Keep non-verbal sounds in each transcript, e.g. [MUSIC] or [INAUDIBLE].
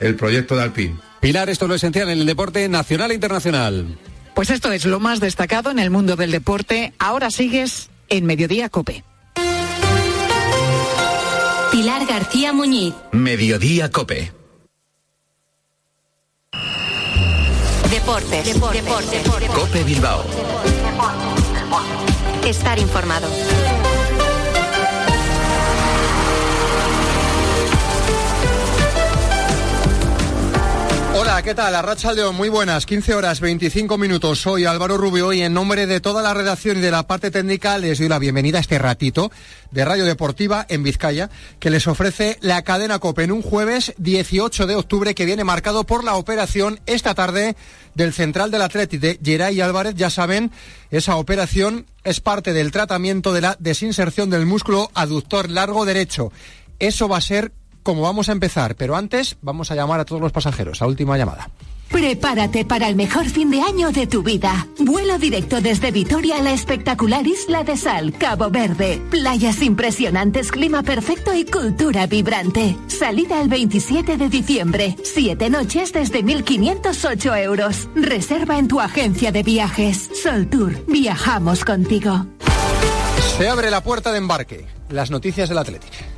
el proyecto de Alpine. Pilar, esto es lo esencial en el deporte nacional e internacional. Pues esto es lo más destacado en el mundo del deporte. Ahora sigues en Mediodía Cope. Pilar García Muñiz. Mediodía Cope. Deportes. Deportes. Cope Bilbao. Estar informado. Hola, ¿qué tal? Arracha León, muy buenas. 15 horas 25 minutos. Soy Álvaro Rubio y en nombre de toda la redacción y de la parte técnica les doy la bienvenida a este ratito de Radio Deportiva en Vizcaya que les ofrece la cadena COPE en un jueves 18 de octubre que viene marcado por la operación esta tarde del central del Atlético de Geray Álvarez. Ya saben, esa operación es parte del tratamiento de la desinserción del músculo aductor largo derecho. Eso va a ser como vamos a empezar, pero antes vamos a llamar a todos los pasajeros. A última llamada. Prepárate para el mejor fin de año de tu vida. Vuelo directo desde Vitoria a la espectacular Isla de Sal, Cabo Verde. Playas impresionantes, clima perfecto y cultura vibrante. Salida el 27 de diciembre. Siete noches desde 1.508 euros. Reserva en tu agencia de viajes. Sol Tour. Viajamos contigo. Se abre la puerta de embarque. Las noticias del Atlético.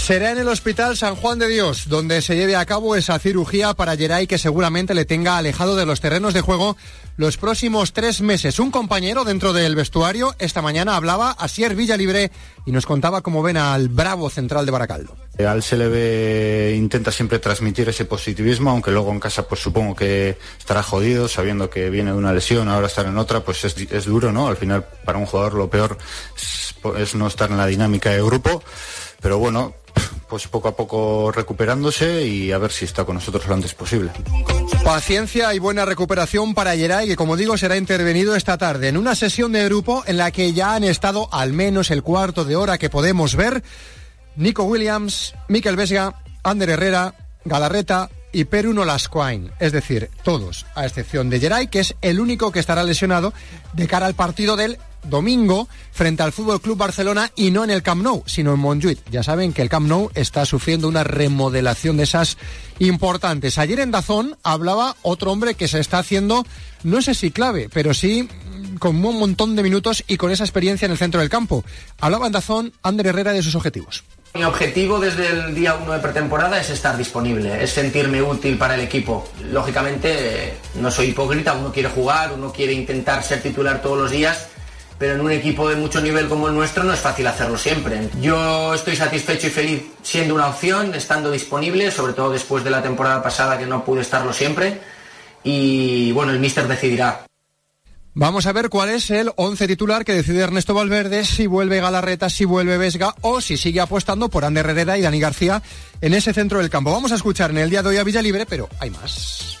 Será en el Hospital San Juan de Dios, donde se lleve a cabo esa cirugía para Geray que seguramente le tenga alejado de los terrenos de juego los próximos tres meses. Un compañero dentro del vestuario esta mañana hablaba a Sier Villalibre y nos contaba cómo ven al bravo central de Baracaldo. Al se le intenta siempre transmitir ese positivismo, aunque luego en casa pues supongo que estará jodido, sabiendo que viene de una lesión, ahora estar en otra, pues es, es duro, ¿no? Al final para un jugador lo peor es, es no estar en la dinámica de grupo, pero bueno, pues poco a poco recuperándose y a ver si está con nosotros lo antes posible. Paciencia y buena recuperación para Geray, que como digo será intervenido esta tarde en una sesión de grupo en la que ya han estado al menos el cuarto de hora que podemos ver Nico Williams, Miquel Vesga, Ander Herrera, Galarreta y Peruno Lasquain, es decir, todos, a excepción de Geray, que es el único que estará lesionado de cara al partido del domingo frente al Fútbol Club Barcelona y no en el Camp Nou, sino en Montjuic. Ya saben que el Camp Nou está sufriendo una remodelación de esas importantes. Ayer en Dazón hablaba otro hombre que se está haciendo, no sé si clave, pero sí con un montón de minutos y con esa experiencia en el centro del campo. Hablaba en Dazón Ander Herrera de sus objetivos. Mi objetivo desde el día 1 de pretemporada es estar disponible, es sentirme útil para el equipo. Lógicamente, no soy hipócrita, uno quiere jugar, uno quiere intentar ser titular todos los días, pero en un equipo de mucho nivel como el nuestro no es fácil hacerlo siempre. Yo estoy satisfecho y feliz siendo una opción, estando disponible, sobre todo después de la temporada pasada que no pude estarlo siempre. Y bueno, el míster decidirá. Vamos a ver cuál es el once titular que decide Ernesto Valverde, si vuelve Galarreta, si vuelve Vesga o si sigue apostando por Ander Herrera y Dani García en ese centro del campo. Vamos a escuchar en el día de hoy a Villalibre, pero hay más.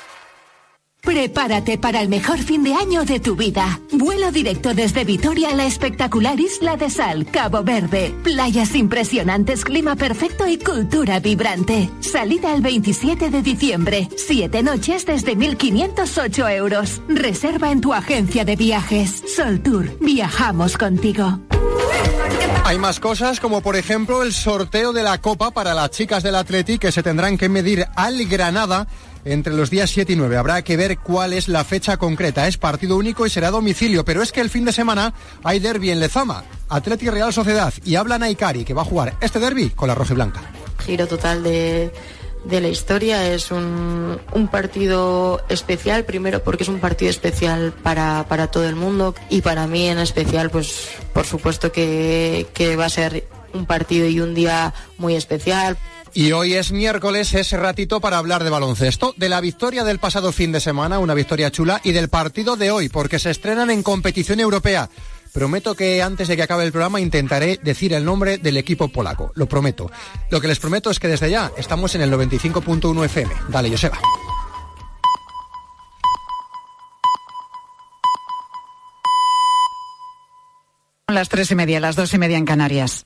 Prepárate para el mejor fin de año de tu vida. Vuelo directo desde Vitoria a la espectacular Isla de Sal, Cabo Verde. Playas impresionantes, clima perfecto y cultura vibrante. Salida el 27 de diciembre. Siete noches desde 1.508 euros. Reserva en tu agencia de viajes. Sol Tour. Viajamos contigo. Hay más cosas, como por ejemplo el sorteo de la Copa para las chicas del Atleti que se tendrán que medir al Granada entre los días 7 y 9. Habrá que ver cuál es la fecha concreta. Es partido único y será domicilio, pero es que el fin de semana hay derby en Lezama, Atleti Real Sociedad, y habla Naikari, que va a jugar este derby con la roja y blanca. Giro total de, la historia. Es un, partido especial, primero porque es un partido especial para, todo el mundo y para mí en especial, pues por supuesto que va a ser un partido y un día muy especial. Y hoy es miércoles, es ratito para hablar de baloncesto, de la victoria del pasado fin de semana, una victoria chula, y del partido de hoy, porque se estrenan en competición europea. Prometo que antes de que acabe el programa intentaré decir el nombre del equipo polaco, lo prometo. Lo que les prometo es que desde ya estamos en el 95.1 FM. Dale, Joseba. Las tres y media, las dos y media en Canarias.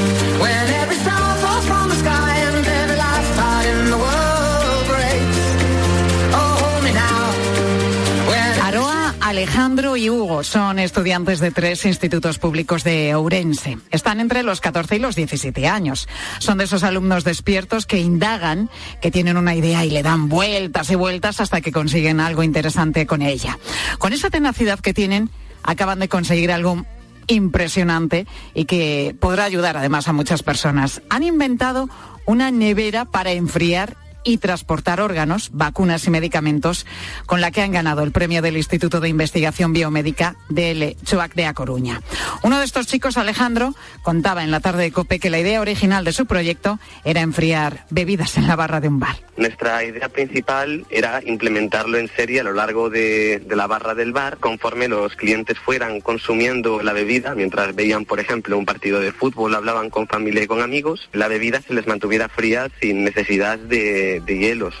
Alejandro y Hugo son estudiantes de tres institutos públicos de Ourense. Están entre los 14 y los 17 años. Son de esos alumnos despiertos que indagan, que tienen una idea y le dan vueltas y vueltas hasta que consiguen algo interesante con ella. Con esa tenacidad que tienen, acaban de conseguir algo impresionante y que podrá ayudar además a muchas personas. Han inventado una nevera para enfriar y transportar órganos, vacunas y medicamentos, con la que han ganado el premio del Instituto de Investigación Biomédica del CHOAC de A Coruña. Uno de estos chicos, Alejandro, contaba en la tarde de COPE que la idea original de su proyecto era enfriar bebidas en la barra de un bar. Nuestra idea principal era implementarlo en serie a lo largo de, de la barra del bar, conforme los clientes fueran consumiendo la bebida, mientras veían, por ejemplo, un partido de fútbol, hablaban con familia y con amigos, la bebida se les mantuviera fría sin necesidad de, de hielos.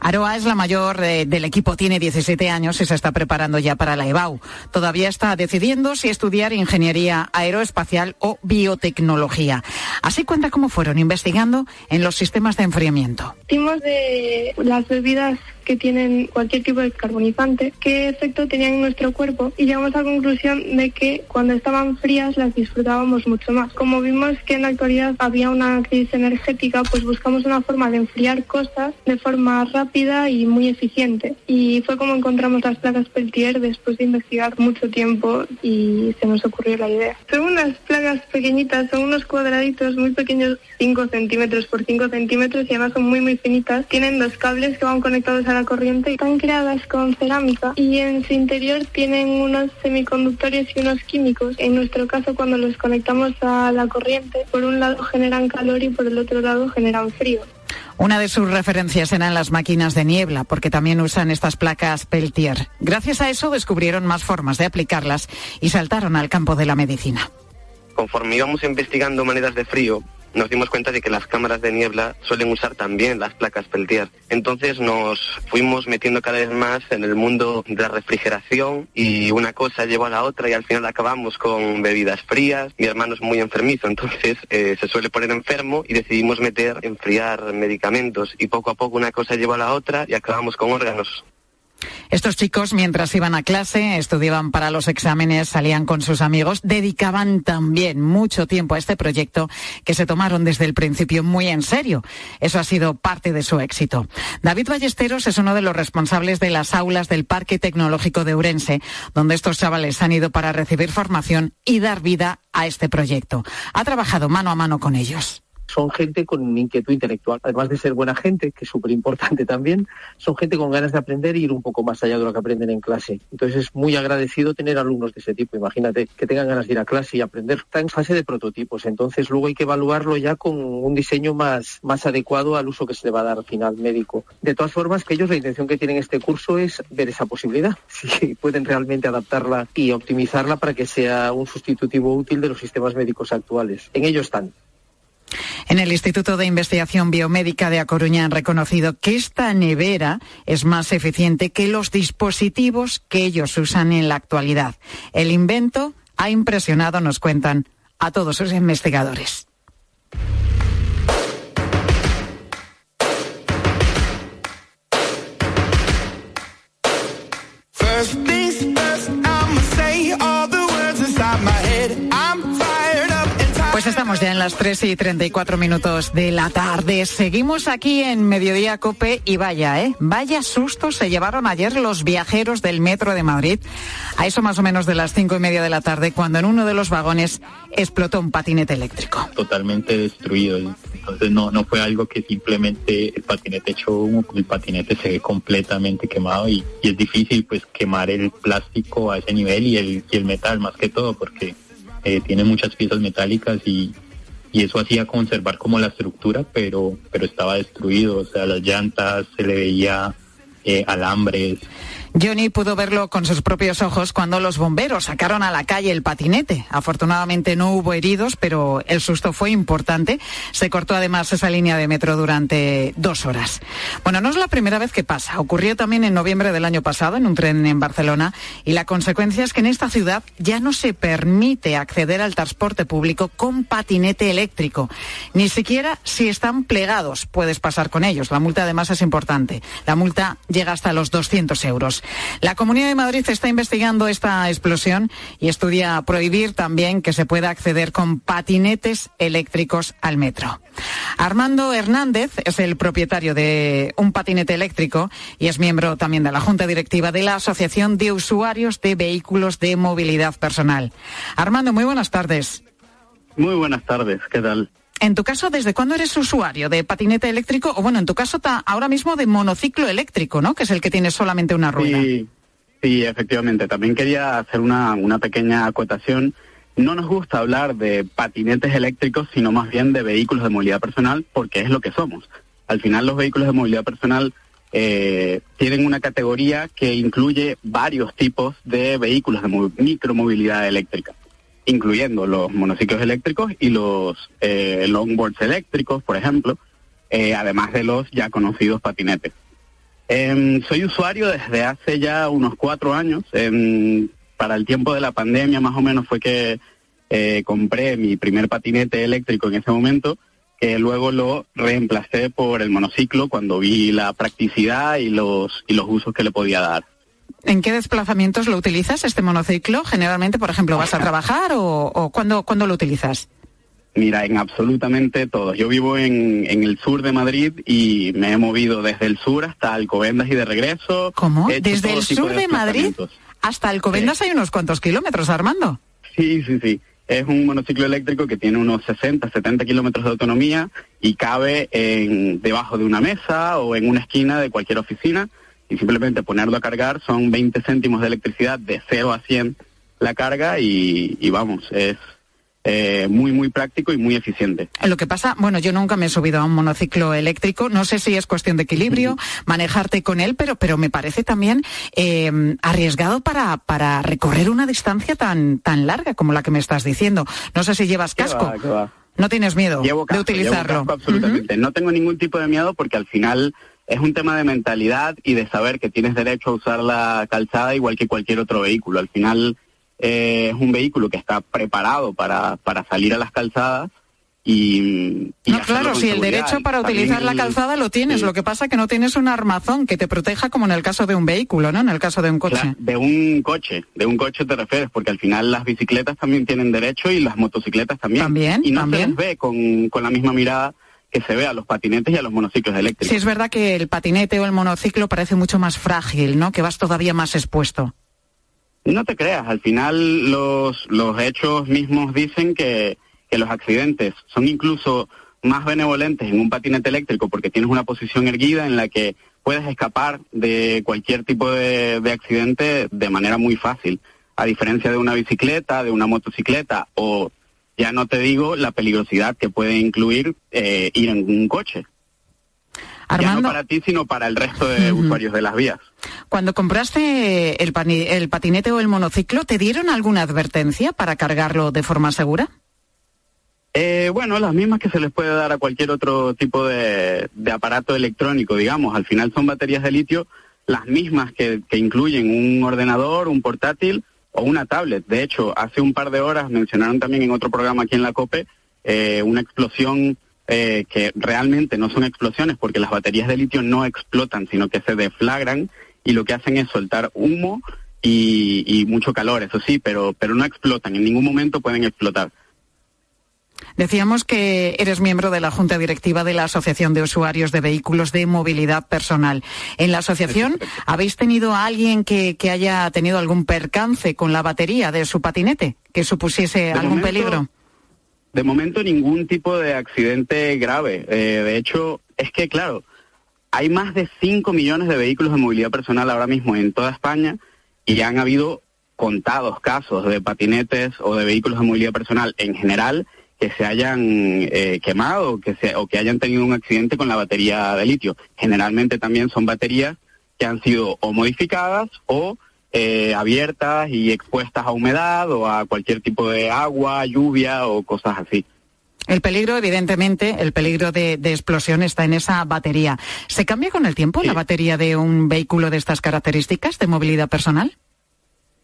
Aroa es la mayor eh, del equipo, tiene 17 años y se está preparando ya para la EBAU. Todavía está decidiendo si estudiar ingeniería aeroespacial o biotecnología. Así cuenta cómo fueron investigando en los sistemas de enfriamiento. De las bebidas que tienen cualquier tipo de carbonizante, qué efecto tenían en nuestro cuerpo y llegamos a la conclusión de que cuando estaban frías las disfrutábamos mucho más. Como vimos que en la actualidad había una crisis energética, pues buscamos una forma de enfriar cosas de forma rápida y muy eficiente. Y fue como encontramos las placas Peltier después de investigar mucho tiempo y se nos ocurrió la idea. Son unas placas pequeñitas, son unos cuadraditos muy pequeños, 5 centímetros por 5 centímetros y además son muy muy finitas. Tienen dos cables que van conectados a la corriente. Están creadas con cerámica y en su interior tienen unos semiconductores y unos químicos. En nuestro caso, cuando los conectamos a la corriente, por un lado generan calor y por el otro lado generan frío. Una de sus referencias eran las máquinas de niebla, porque también usan estas placas Peltier. Gracias a eso descubrieron más formas de aplicarlas y saltaron al campo de la medicina. Conforme íbamos investigando maneras de frío, nos dimos cuenta de que las cámaras de niebla suelen usar también las placas Peltier. Entonces nos fuimos metiendo cada vez más en el mundo de la refrigeración y una cosa llevó a la otra y al final acabamos con bebidas frías. Mi hermano es muy enfermizo, entonces eh, se suele poner enfermo y decidimos meter, enfriar medicamentos y poco a poco una cosa llevó a la otra y acabamos con órganos. Estos chicos, mientras iban a clase, estudiaban para los exámenes, salían con sus amigos, dedicaban también mucho tiempo a este proyecto que se tomaron desde el principio muy en serio. Eso ha sido parte de su éxito. David Ballesteros es uno de los responsables de las aulas del Parque Tecnológico de Urense, donde estos chavales han ido para recibir formación y dar vida a este proyecto. Ha trabajado mano a mano con ellos son gente con inquietud intelectual, además de ser buena gente, que es súper importante también, son gente con ganas de aprender y ir un poco más allá de lo que aprenden en clase. Entonces es muy agradecido tener alumnos de ese tipo. Imagínate que tengan ganas de ir a clase y aprender. Está en fase de prototipos, entonces luego hay que evaluarlo ya con un diseño más, más adecuado al uso que se le va a dar al final médico. De todas formas, que ellos la intención que tienen este curso es ver esa posibilidad, [LAUGHS] si pueden realmente adaptarla y optimizarla para que sea un sustitutivo útil de los sistemas médicos actuales. En ello están. En el Instituto de Investigación Biomédica de A Coruña han reconocido que esta nevera es más eficiente que los dispositivos que ellos usan en la actualidad. El invento ha impresionado, nos cuentan, a todos sus investigadores. Estamos ya en las 3 y 34 minutos de la tarde. Seguimos aquí en Mediodía Cope y vaya, ¿eh? Vaya susto se llevaron ayer los viajeros del metro de Madrid. A eso más o menos de las cinco y media de la tarde, cuando en uno de los vagones explotó un patinete eléctrico. Totalmente destruido. Entonces no, no fue algo que simplemente el patinete echó humo, el patinete se ve completamente quemado y, y es difícil pues quemar el plástico a ese nivel y el, y el metal más que todo porque eh, tiene muchas piezas metálicas y, y eso hacía conservar como la estructura, pero, pero estaba destruido, o sea, las llantas, se le veía eh, alambres. Johnny pudo verlo con sus propios ojos cuando los bomberos sacaron a la calle el patinete. Afortunadamente no hubo heridos, pero el susto fue importante. Se cortó además esa línea de metro durante dos horas. Bueno, no es la primera vez que pasa. Ocurrió también en noviembre del año pasado en un tren en Barcelona y la consecuencia es que en esta ciudad ya no se permite acceder al transporte público con patinete eléctrico. Ni siquiera si están plegados puedes pasar con ellos. La multa además es importante. La multa llega hasta los 200 euros. La Comunidad de Madrid está investigando esta explosión y estudia prohibir también que se pueda acceder con patinetes eléctricos al metro. Armando Hernández es el propietario de un patinete eléctrico y es miembro también de la Junta Directiva de la Asociación de Usuarios de Vehículos de Movilidad Personal. Armando, muy buenas tardes. Muy buenas tardes, ¿qué tal? En tu caso, ¿desde cuándo eres usuario de patinete eléctrico? O bueno, en tu caso, ahora mismo de monociclo eléctrico, ¿no? Que es el que tiene solamente una rueda. Sí, sí efectivamente. También quería hacer una, una pequeña acotación. No nos gusta hablar de patinetes eléctricos, sino más bien de vehículos de movilidad personal, porque es lo que somos. Al final, los vehículos de movilidad personal eh, tienen una categoría que incluye varios tipos de vehículos de micromovilidad eléctrica incluyendo los monociclos eléctricos y los eh, longboards eléctricos, por ejemplo, eh, además de los ya conocidos patinetes. Em, soy usuario desde hace ya unos cuatro años. Em, para el tiempo de la pandemia, más o menos, fue que eh, compré mi primer patinete eléctrico en ese momento, que luego lo reemplacé por el monociclo cuando vi la practicidad y los, y los usos que le podía dar. ¿En qué desplazamientos lo utilizas este monociclo? Generalmente, por ejemplo, ¿vas a trabajar o, o ¿cuándo, lo utilizas? Mira, en absolutamente todo. Yo vivo en, el sur de Madrid y me he movido desde el sur hasta Alcobendas y de regreso. ¿Cómo? ¿Desde el sur de, Madrid hasta Alcobendas hay unos cuantos kilómetros, Armando? Sí, sí, sí. Es un monociclo eléctrico que tiene unos 60, 70 kilómetros de autonomía y cabe en, debajo de una mesa o en una esquina de cualquier oficina y simplemente ponerlo a cargar son 20 céntimos de electricidad de 0 a 100 la carga y, vamos, es eh, muy, muy práctico y muy eficiente. Lo que pasa, bueno, yo nunca me he subido a un monociclo eléctrico, no sé si es cuestión de equilibrio, manejarte con él, pero, pero me parece también eh, arriesgado para, para recorrer una distancia tan, tan larga como la que me estás diciendo. No sé si llevas casco. No tienes miedo de utilizarlo. absolutamente. No tengo ningún tipo de miedo porque al final es un tema de mentalidad y de saber que tienes derecho a usar la calzada igual que cualquier otro vehículo. Al final eh, es un vehículo que está preparado para, para salir a las calzadas y, no, claro, si el derecho para utilizar la calzada lo tienes, lo que pasa es que no tienes un armazón que te proteja como en el caso de un vehículo, ¿no? En el caso de un coche. de un coche, de un coche te refieres, porque al final las bicicletas también tienen derecho y las motocicletas también. También, y no se les ve con, con la misma mirada que se ve a los patinetes y a los monociclos eléctricos. Sí, es verdad que el patinete o el monociclo parece mucho más frágil, ¿no? Que vas todavía más expuesto. No te creas, al final los, los hechos mismos dicen que, que los accidentes son incluso más benevolentes en un patinete eléctrico porque tienes una posición erguida en la que puedes escapar de cualquier tipo de, de accidente de manera muy fácil. A diferencia de una bicicleta, de una motocicleta o ya no te digo la peligrosidad que puede incluir eh, ir en un coche. Armando, ya no para ti, sino para el resto de usuarios de las vías. Cuando compraste el, el patinete o el monociclo, ¿te dieron alguna advertencia para cargarlo de forma segura? Eh, bueno, las mismas que se les puede dar a cualquier otro tipo de, aparato electrónico, digamos. Al final son baterías de litio, las mismas que, que incluyen un ordenador, un portátil o una tablet. De hecho, hace un par de horas mencionaron también en otro programa aquí en la COPE eh, una explosión eh, que realmente no son explosiones porque las baterías de litio no explotan, sino que se deflagran y lo que hacen es soltar humo y, y mucho calor, eso sí, pero, pero no explotan, en ningún momento pueden explotar. Decíamos que eres miembro de la Junta Directiva de la Asociación de Usuarios de Vehículos de Movilidad Personal. En la asociación, ¿habéis tenido a alguien que, haya tenido algún percance con la batería de su patinete que supusiese algún peligro? De momento ningún tipo de accidente grave. Eh, de hecho, es que claro, hay más de 5 millones de vehículos de movilidad personal ahora mismo en toda España y ya han habido contados casos de patinetes o de vehículos de movilidad personal en general que se hayan eh, quemado que se, o que hayan tenido un accidente con la batería de litio. Generalmente también son baterías que han sido o modificadas o eh, abiertas y expuestas a humedad o a cualquier tipo de agua, lluvia o cosas así. El peligro, evidentemente, el peligro de, explosión está en esa batería. ¿Se cambia con el tiempo la batería de un vehículo de estas características de movilidad personal?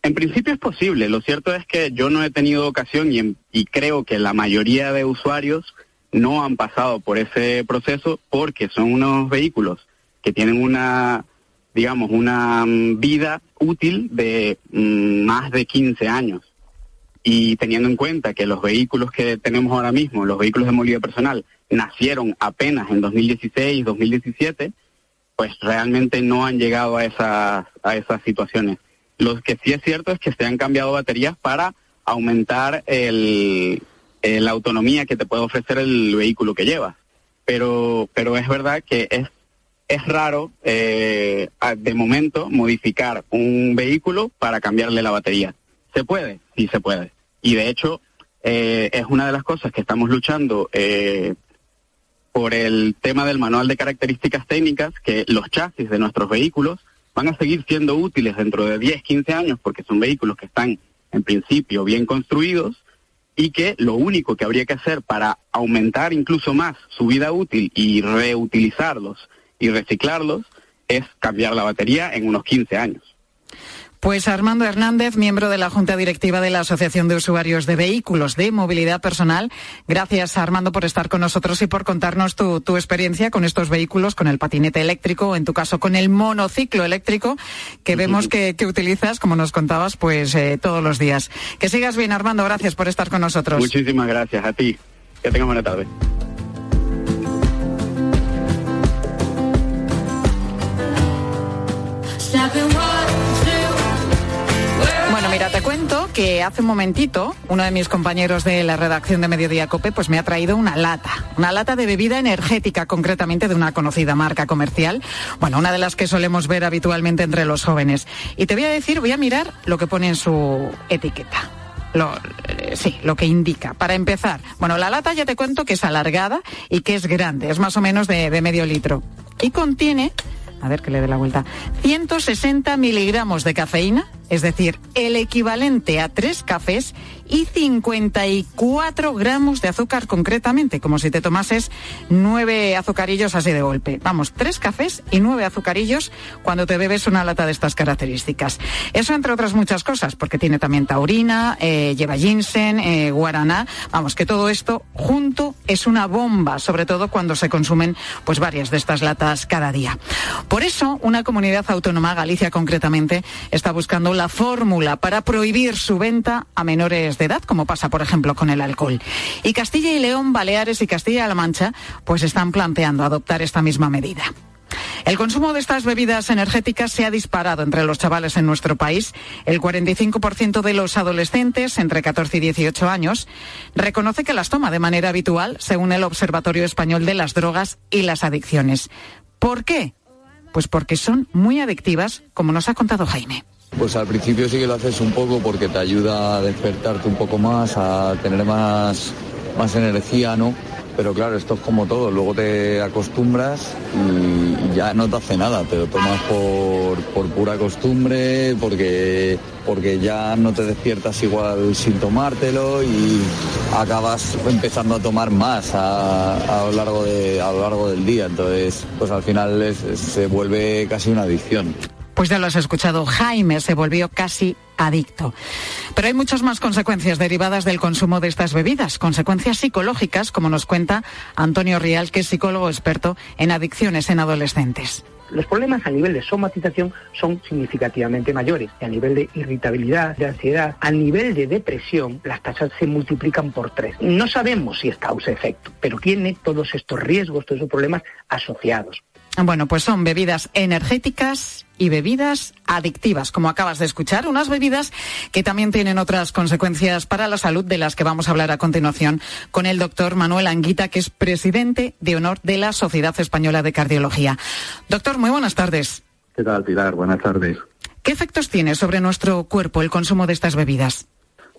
En principio es posible. Lo cierto es que yo no he tenido ocasión y, y creo que la mayoría de usuarios no han pasado por ese proceso porque son unos vehículos que tienen una, digamos, una mm, vida útil de mm, más de 15 años. Y teniendo en cuenta que los vehículos que tenemos ahora mismo, los vehículos de movilidad personal, nacieron apenas en 2016, 2017, pues realmente no han llegado a esas, a esas situaciones. Lo que sí es cierto es que se han cambiado baterías para aumentar el, la autonomía que te puede ofrecer el vehículo que llevas. Pero, pero es verdad que es, es raro, eh, de momento, modificar un vehículo para cambiarle la batería. ¿Se puede? Sí se puede. Y de hecho, eh, es una de las cosas que estamos luchando eh, por el tema del manual de características técnicas, que los chasis de nuestros vehículos van a seguir siendo útiles dentro de 10, 15 años, porque son vehículos que están en principio bien construidos y que lo único que habría que hacer para aumentar incluso más su vida útil y reutilizarlos y reciclarlos es cambiar la batería en unos 15 años. Pues Armando Hernández, miembro de la Junta Directiva de la Asociación de Usuarios de Vehículos de Movilidad Personal. Gracias, Armando, por estar con nosotros y por contarnos tu, experiencia con estos vehículos, con el patinete eléctrico, en tu caso con el monociclo eléctrico, que vemos que, utilizas, como nos contabas, pues eh, todos los días. Que sigas bien, Armando. Gracias por estar con nosotros. Muchísimas gracias a ti. Que tengas buena tarde. Cuento que hace un momentito uno de mis compañeros de la redacción de Mediodía Cope pues me ha traído una lata, una lata de bebida energética concretamente de una conocida marca comercial, bueno, una de las que solemos ver habitualmente entre los jóvenes. Y te voy a decir, voy a mirar lo que pone en su etiqueta. Lo, eh, sí, lo que indica. Para empezar, bueno, la lata ya te cuento que es alargada y que es grande, es más o menos de medio litro. Y contiene, a ver que le dé la vuelta, 160 miligramos de cafeína, es decir, el equivalente a tres cafés y 54 gramos de azúcar concretamente, como si te tomases nueve azucarillos así de golpe. Vamos, tres cafés y nueve azucarillos cuando te bebes una lata de estas características. Eso entre otras muchas cosas, porque tiene también taurina, eh, lleva ginseng, eh, guaraná. Vamos, que todo esto junto es una bomba, sobre todo cuando se consumen pues varias de estas latas cada día. Por eso, una comunidad autónoma, Galicia concretamente, está buscando la fórmula para prohibir su venta a menores de edad, como pasa, por ejemplo, con el alcohol. Y Castilla y León, Baleares y Castilla-La Mancha, pues están planteando adoptar esta misma medida. El consumo de estas bebidas energéticas se ha disparado entre los chavales en nuestro país. El 45% de los adolescentes entre 14 y 18 años reconoce que las toma de manera habitual, según el Observatorio Español de las Drogas y las Adicciones. ¿Por qué? Pues porque son muy adictivas, como nos ha contado Jaime. Pues al principio sí que lo haces un poco porque te ayuda a despertarte un poco más, a tener más, más energía, ¿no? Pero claro, esto es como todo, luego te acostumbras y ya no te hace nada, te lo tomas por, por pura costumbre, porque, porque ya no te despiertas igual sin tomártelo y acabas empezando a tomar más a, lo, largo de, a lo largo del día. Entonces, pues al final se vuelve casi una adicción. Pues ya lo has escuchado, Jaime se volvió casi adicto. Pero hay muchas más consecuencias derivadas del consumo de estas bebidas, consecuencias psicológicas, como nos cuenta Antonio Rial, que es psicólogo experto en adicciones en adolescentes. Los problemas a nivel de somatización son significativamente mayores. Y a nivel de irritabilidad, de ansiedad, a nivel de depresión, las tasas se multiplican por tres. No sabemos si es causa-efecto, pero tiene todos estos riesgos, todos esos problemas asociados. Bueno, pues son bebidas energéticas y bebidas adictivas, como acabas de escuchar, unas bebidas que también tienen otras consecuencias para la salud de las que vamos a hablar a continuación con el doctor Manuel Anguita, que es presidente de honor de la Sociedad Española de Cardiología. Doctor, muy buenas tardes. ¿Qué tal, Pilar? Buenas tardes. ¿Qué efectos tiene sobre nuestro cuerpo el consumo de estas bebidas?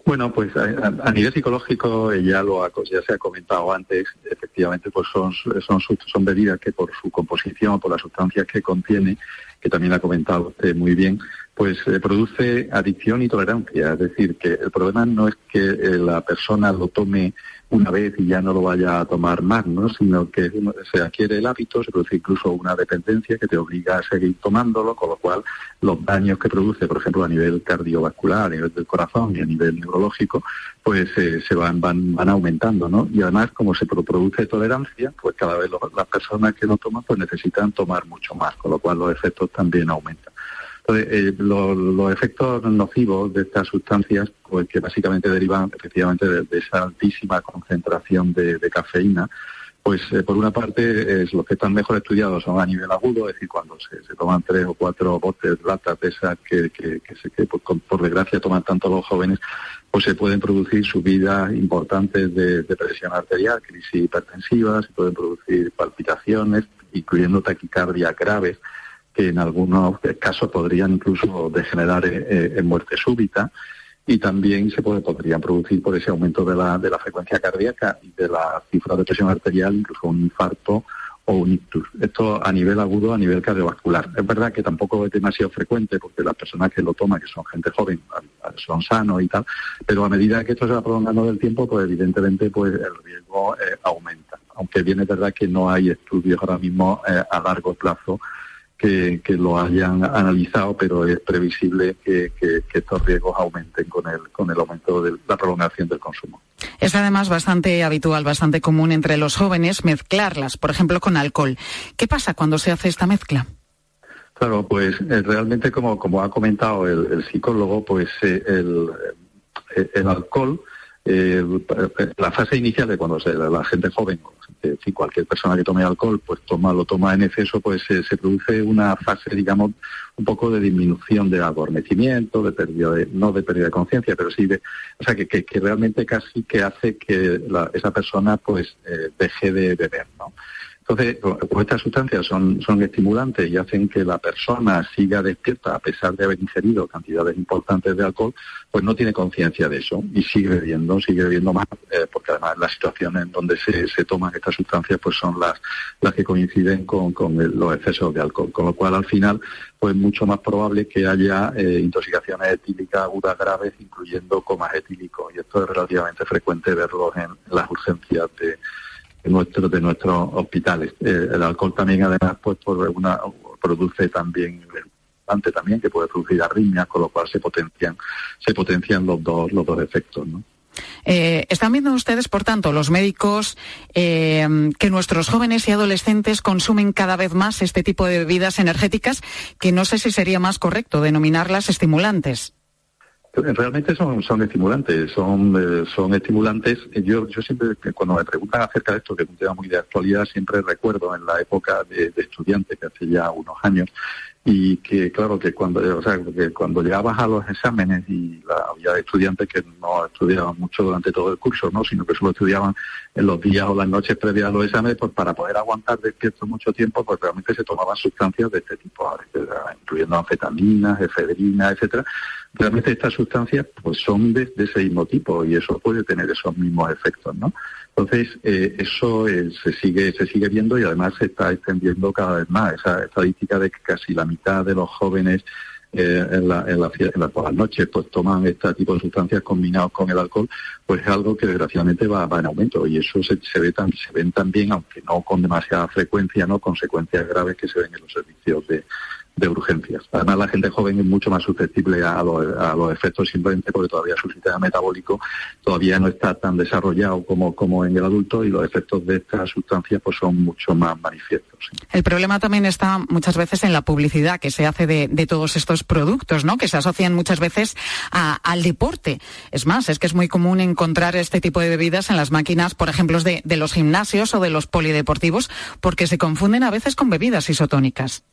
Bueno, pues a, nivel psicológico ya lo ya se ha comentado antes, efectivamente pues son, son, son bebidas que por su composición, por las sustancias que contiene, que también ha comentado usted muy bien, pues eh, produce adicción y tolerancia. Es decir, que el problema no es que eh, la persona lo tome una vez y ya no lo vaya a tomar más, ¿no? sino que se adquiere el hábito, se produce incluso una dependencia que te obliga a seguir tomándolo, con lo cual los daños que produce, por ejemplo, a nivel cardiovascular, a nivel del corazón y a nivel neurológico, pues eh, se van, van, van aumentando, ¿no? Y además, como se produce tolerancia, pues cada vez las personas que lo toman pues necesitan tomar mucho más, con lo cual los efectos también aumentan. Entonces, eh, los efectos nocivos de estas sustancias, pues que básicamente derivan efectivamente de, esa altísima concentración de, cafeína, pues eh, por una parte es los que están mejor estudiados son a nivel agudo, es decir, cuando se, toman tres o cuatro botes, latas de esas que, que, por, desgracia toman tanto los jóvenes, pues se pueden producir subidas importantes de, de presión arterial, crisis hipertensivas, se pueden producir palpitaciones, incluyendo taquicardias graves que en algunos casos podrían incluso degenerar eh, eh, en muerte súbita y también se puede, podrían producir por ese aumento de la, de la frecuencia cardíaca y de la cifra de presión arterial incluso un infarto o un ictus. Esto a nivel agudo, a nivel cardiovascular. Es verdad que tampoco es demasiado frecuente porque las personas que lo toman, que son gente joven, son sanos y tal, pero a medida que esto se va prolongando del tiempo, pues evidentemente pues el riesgo eh, aumenta. Aunque bien es verdad que no hay estudios ahora mismo a largo plazo que, lo hayan analizado, pero es previsible que, estos riesgos aumenten con el, con el aumento de la prolongación del consumo. Es además bastante habitual, bastante común entre los jóvenes mezclarlas, por ejemplo, con alcohol. ¿Qué pasa cuando se hace esta mezcla? Claro, pues eh, realmente como, como ha comentado el, psicólogo, pues eh, el, eh, el alcohol eh, la fase inicial de cuando se, la gente joven, si cualquier persona que tome alcohol, pues toma, lo toma en exceso, pues se produce una fase, digamos, un poco de disminución de adormecimiento, de pérdida de, no de pérdida de conciencia, pero sí de, o sea, que, que, realmente casi que hace que esa persona pues eh, deje de beber, ¿no? Entonces, pues estas sustancias son, estimulantes y hacen que la persona siga despierta a pesar de haber ingerido cantidades importantes de alcohol, pues no tiene conciencia de eso y sigue bebiendo, sigue bebiendo más, eh, porque además las situaciones en donde se, se, toman estas sustancias pues son las, las que coinciden con, los excesos de alcohol, con lo cual al final pues mucho más probable que haya eh, intoxicaciones etílicas agudas graves, incluyendo comas etílicos, y esto es relativamente frecuente verlo en las urgencias de de nuestros de nuestros hospitales. Eh, el alcohol también además pues produce también también que puede producir arritmias, con lo cual se potencian se potencian los dos los dos efectos, ¿no? Eh, ¿Están viendo ustedes, por tanto, los médicos, eh, que nuestros jóvenes y adolescentes consumen cada vez más este tipo de bebidas energéticas, que no sé si sería más correcto denominarlas estimulantes? Realmente son, son estimulantes, son, eh, son estimulantes. Yo, yo siempre, cuando me preguntan acerca de esto, que es un tema muy de actualidad, siempre recuerdo en la época de, de estudiante, que hace ya unos años, y que claro que cuando o sea que cuando llegabas a los exámenes y la, había estudiantes que no estudiaban mucho durante todo el curso no sino que solo estudiaban en los días o las noches previas a los exámenes pues para poder aguantar despierto mucho tiempo pues realmente se tomaban sustancias de este tipo incluyendo anfetaminas efedrina etcétera. Realmente estas sustancias pues son de, de ese mismo tipo y eso puede tener esos mismos efectos no entonces, eh, eso eh, se sigue se sigue viendo y además se está extendiendo cada vez más. Esa estadística de que casi la mitad de los jóvenes eh, en, la, en, la, en por las noches pues toman este tipo de sustancias combinados con el alcohol, pues es algo que desgraciadamente va, va en aumento. Y eso se, se ve tan, se ven también, aunque no con demasiada frecuencia, no consecuencias graves que se ven en los servicios de, de urgencias. Además, la gente joven es mucho más susceptible a, los efectos simplemente porque todavía su sistema metabólico todavía no está tan desarrollado como, como en el adulto y los efectos de estas sustancias pues son mucho más manifiestos. El problema también está muchas veces en la publicidad que se hace de, todos estos productos, ¿no? Que se asocian muchas veces al deporte. Es más, es que es muy común encontrar este tipo de bebidas en las máquinas, por ejemplo, de, de los gimnasios o de los polideportivos, porque se confunden a veces con bebidas isotónicas.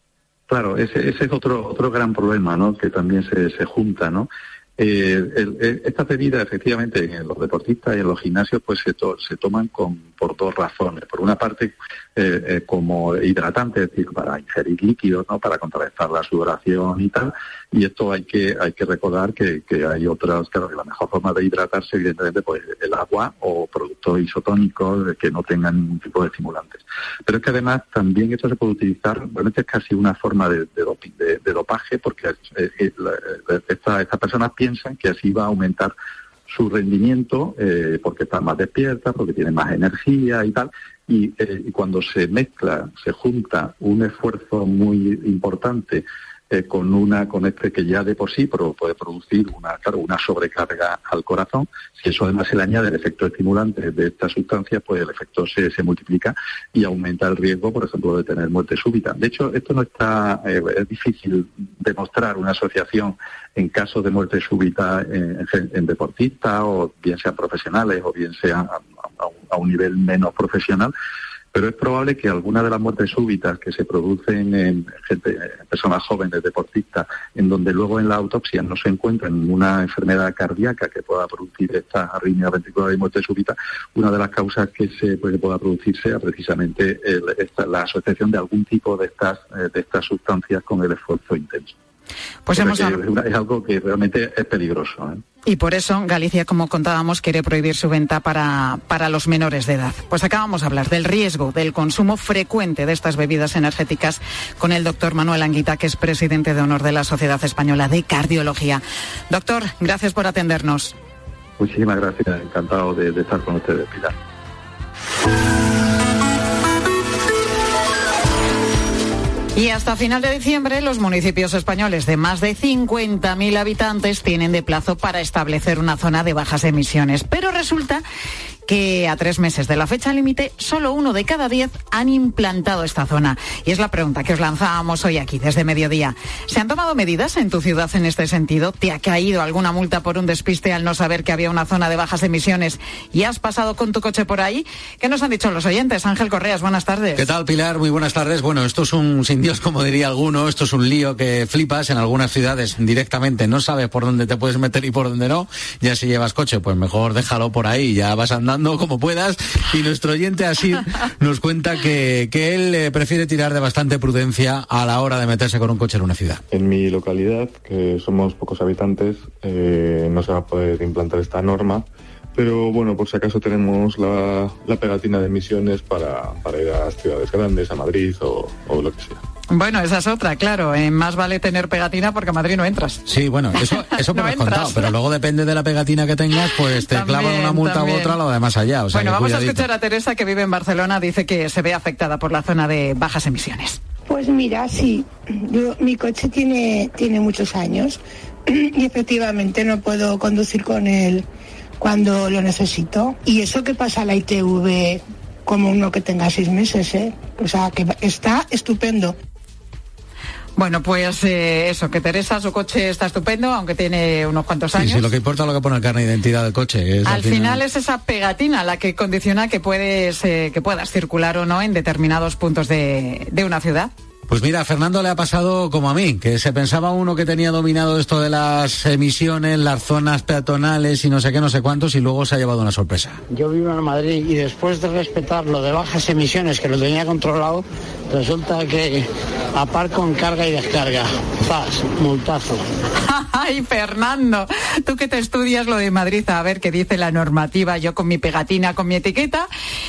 Claro, ese, es otro otro gran problema, ¿no? Que también se, se junta, ¿no? Eh, el, esta bebida, efectivamente, en los deportistas y en los gimnasios, pues se, se toman por dos razones. Por una parte, eh, eh, como hidratante, es decir, para ingerir líquidos, ¿no? para contrarrestar la sudoración y tal. Y esto hay que hay que recordar que, que hay otras, claro, que la mejor forma de hidratarse, evidentemente, pues el agua o productos isotónicos que no tengan ningún tipo de estimulantes. Pero es que además también esto se puede utilizar, realmente es casi una forma de, de, dopaje, porque eh, estas personas piensan que así va a aumentar su rendimiento eh, porque está más despierta, porque tiene más energía y tal. Eh, y, cuando se mezcla, se junta un esfuerzo muy importante eh, con una con este que ya de por sí puede producir una una sobrecarga al corazón. Si eso además se le añade el efecto estimulante de esta sustancia pues el efecto se, se multiplica y aumenta el riesgo por ejemplo de tener muerte súbita. De hecho esto no está es difícil demostrar una asociación en caso de muerte súbita en, deportistas o bien sean profesionales o bien sean a, un nivel menos profesional, pero es probable que algunas de las muertes súbitas que se producen en, personas jóvenes, deportistas, en donde luego en la autopsia no se encuentra ninguna enfermedad cardíaca que pueda producir esta arritmia ventricular y muerte súbita, una de las causas que se puede, pueda producir sea precisamente la asociación de algún tipo de estas, eh, de estas sustancias con el esfuerzo intenso. Pues hemos... es, algo que realmente es peligroso. ¿eh? Y por eso Galicia, como contábamos, quiere prohibir su venta para, para los menores de edad. Pues acabamos de hablar del riesgo del consumo frecuente de estas bebidas energéticas con el doctor Manuel Anguita, que es presidente de honor de la Sociedad Española de Cardiología. Doctor, gracias por atendernos. Muchísimas gracias, encantado de, de estar con ustedes, Pilar. Y hasta final de diciembre, los municipios españoles de más de 50.000 habitantes tienen de plazo para establecer una zona de bajas emisiones. Pero resulta que a tres meses de la fecha límite, solo uno de cada diez han implantado esta zona. Y es la pregunta que os lanzábamos hoy aquí, desde mediodía. ¿Se han tomado medidas en tu ciudad en este sentido? ¿Te ha caído alguna multa por un despiste al no saber que había una zona de bajas emisiones y has pasado con tu coche por ahí? ¿Qué nos han dicho los oyentes? Ángel Correas, buenas tardes. ¿Qué tal, Pilar? Muy buenas tardes. Bueno, esto es un, sin Dios, como diría alguno, esto es un lío que flipas en algunas ciudades directamente. No sabes por dónde te puedes meter y por dónde no. Ya si llevas coche, pues mejor déjalo por ahí, ya vas andando como puedas. Y nuestro oyente así nos cuenta que, que él eh, prefiere tirar de bastante prudencia a la hora de meterse con un coche en una ciudad. En mi localidad, que somos pocos habitantes, eh, no se va a poder implantar esta norma. Pero bueno, por si acaso tenemos la, pegatina de emisiones para, para, ir a las ciudades grandes, a Madrid o, o lo que sea. Bueno, esa es otra, claro. Eh, más vale tener pegatina porque a Madrid no entras. Sí, bueno, [LAUGHS] eso, eso me has contado, pero luego depende de la pegatina que tengas, pues te clavan una multa u otra lo de más allá. bueno, vamos a escuchar a Teresa que vive en Barcelona, dice que se ve afectada por la zona de bajas emisiones. Pues mira, sí, mi coche tiene, tiene muchos años [CLEARS THROAT] y efectivamente no puedo conducir con él cuando lo necesito. Y eso que pasa a la ITV como uno que tenga seis meses, ¿eh? O sea, que está estupendo. Bueno, pues eh, eso, que Teresa, su coche está estupendo, aunque tiene unos cuantos años. Sí, sí lo que importa es lo que pone el carne de identidad del coche. al, final... es esa pegatina la que condiciona que puedes, eh, que puedas circular o no en determinados puntos de, de una ciudad. Pues mira, a Fernando le ha pasado como a mí, que se pensaba uno que tenía dominado esto de las emisiones, las zonas peatonales y no sé qué, no sé cuántos, y luego se ha llevado una sorpresa. Yo vivo en Madrid y después de respetar lo de bajas emisiones, que lo tenía controlado, resulta que aparco en carga y descarga. Paz, multazo. [LAUGHS] Ay, Fernando, tú que te estudias lo de Madrid, a ver qué dice la normativa, yo con mi pegatina, con mi etiqueta,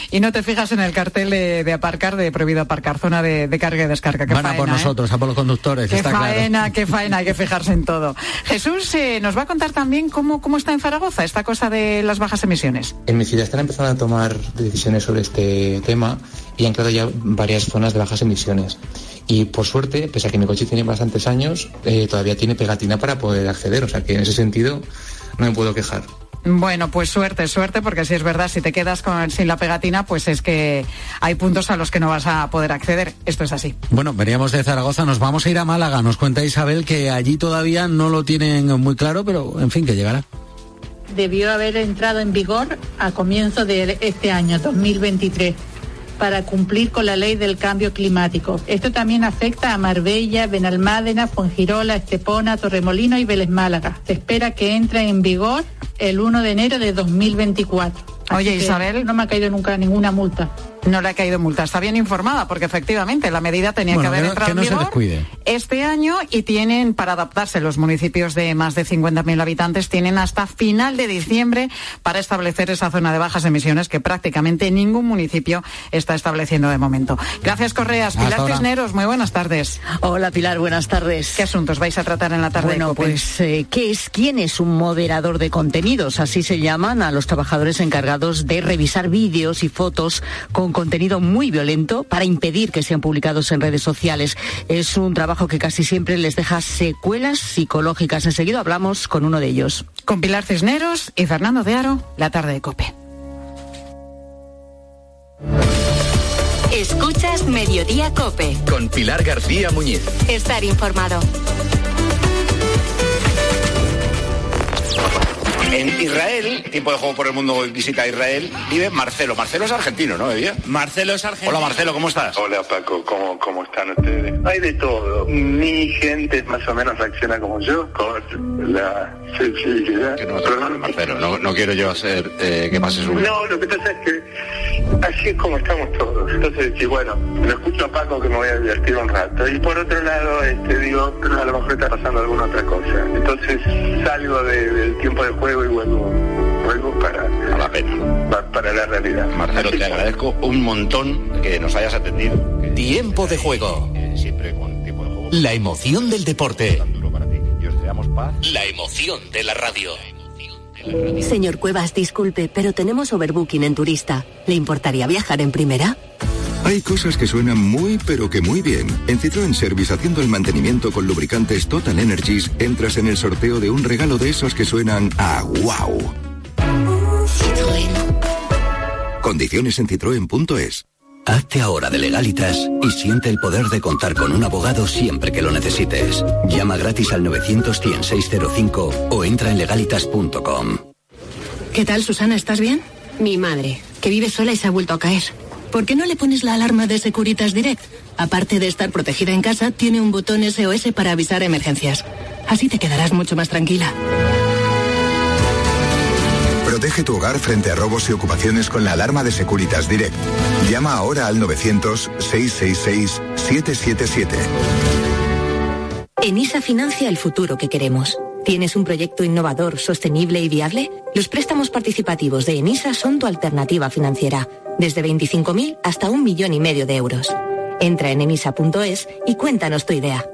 y no te fijas en el cartel de, aparcar, de prohibido aparcar, zona de, carga y descarga. Van a por ¿eh? nosotros, a por los conductores. Qué faena, qué faena, hay que fijarse en todo. Jesús eh, nos va a contar también cómo, cómo está en Zaragoza esta cosa de las bajas emisiones. En mi ciudad están empezando a tomar decisiones sobre este tema y han creado ya varias zonas de bajas emisiones. Y por suerte, pese a que mi coche tiene bastantes años, eh, todavía tiene pegatina para poder acceder. O sea que en ese sentido no me puedo quejar. Bueno, pues suerte, suerte, porque si es verdad, si te quedas con, sin la pegatina, pues es que hay puntos a los que no vas a poder acceder. Esto es así. Bueno, veníamos de Zaragoza, nos vamos a ir a Málaga. Nos cuenta Isabel que allí todavía no lo tienen muy claro, pero en fin, que llegará. Debió haber entrado en vigor a comienzo de este año, 2023 para cumplir con la ley del cambio climático. Esto también afecta a Marbella, Benalmádena, Fuengirola, Estepona, Torremolino y Vélez Málaga. Se espera que entre en vigor el 1 de enero de 2024. Oye, Así Isabel. No me ha caído nunca ninguna multa. No le ha caído multa. Está bien informada porque efectivamente la medida tenía Bueno, que haber entrado que no en se vigor descuide. este año y tienen para adaptarse los municipios de más de 50.000 habitantes tienen hasta final de diciembre para establecer esa zona de bajas emisiones que prácticamente ningún municipio está estableciendo de momento. Gracias Correas. Hasta Pilar ahora. Cisneros, muy buenas tardes. Hola Pilar, buenas tardes. ¿Qué asuntos vais a tratar en la tarde? de Bueno, COPE? pues eh, ¿qué es quién es un moderador de Así se llaman a los trabajadores encargados de revisar vídeos y fotos con contenido muy violento para impedir que sean publicados en redes sociales. Es un trabajo que casi siempre les deja secuelas psicológicas. Enseguida hablamos con uno de ellos. Con Pilar Cisneros y Fernando de Aro, la tarde de COPE. Escuchas Mediodía Cope. Con Pilar García Muñiz. Estar informado. En Israel, tiempo de juego por el mundo visita a Israel, vive Marcelo. Marcelo es argentino, ¿no? Bebía? Marcelo es argentino. Hola Marcelo, ¿cómo estás? Hola Paco, ¿cómo, cómo están ustedes? Hay de todo. Mi gente más o menos reacciona como yo, con la sensibilidad. Marcelo, no, no quiero yo hacer eh, que pases un... No, lo que pasa es que así es como estamos todos. Entonces, sí, bueno, lo escucho a Paco que me voy a divertir un rato. Y por otro lado, este, digo, a lo mejor está pasando alguna otra cosa. Entonces salgo de- del tiempo de juego y vuelvo, vuelvo para, la pena. para la realidad. Marcelo, te agradezco un montón que nos hayas atendido. Tiempo de juego. La emoción del deporte. La emoción de la radio. Señor Cuevas, disculpe, pero tenemos overbooking en turista. ¿Le importaría viajar en primera? Hay cosas que suenan muy pero que muy bien. En Citroën Service haciendo el mantenimiento con lubricantes Total Energies entras en el sorteo de un regalo de esos que suenan a wow. Condiciones en citroen.es. Hazte ahora de legalitas y siente el poder de contar con un abogado siempre que lo necesites. Llama gratis al 900 605 o entra en legalitas.com. ¿Qué tal, Susana? ¿Estás bien? Mi madre, que vive sola y se ha vuelto a caer. ¿Por qué no le pones la alarma de Securitas Direct? Aparte de estar protegida en casa, tiene un botón SOS para avisar emergencias. Así te quedarás mucho más tranquila. Protege tu hogar frente a robos y ocupaciones con la alarma de Securitas Direct. Llama ahora al 900-666-777. ENISA financia el futuro que queremos. ¿Tienes un proyecto innovador, sostenible y viable? Los préstamos participativos de ENISA son tu alternativa financiera, desde 25.000 hasta un millón y medio de euros. Entra en enisa.es y cuéntanos tu idea.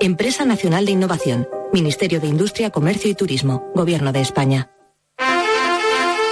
Empresa Nacional de Innovación, Ministerio de Industria, Comercio y Turismo, Gobierno de España.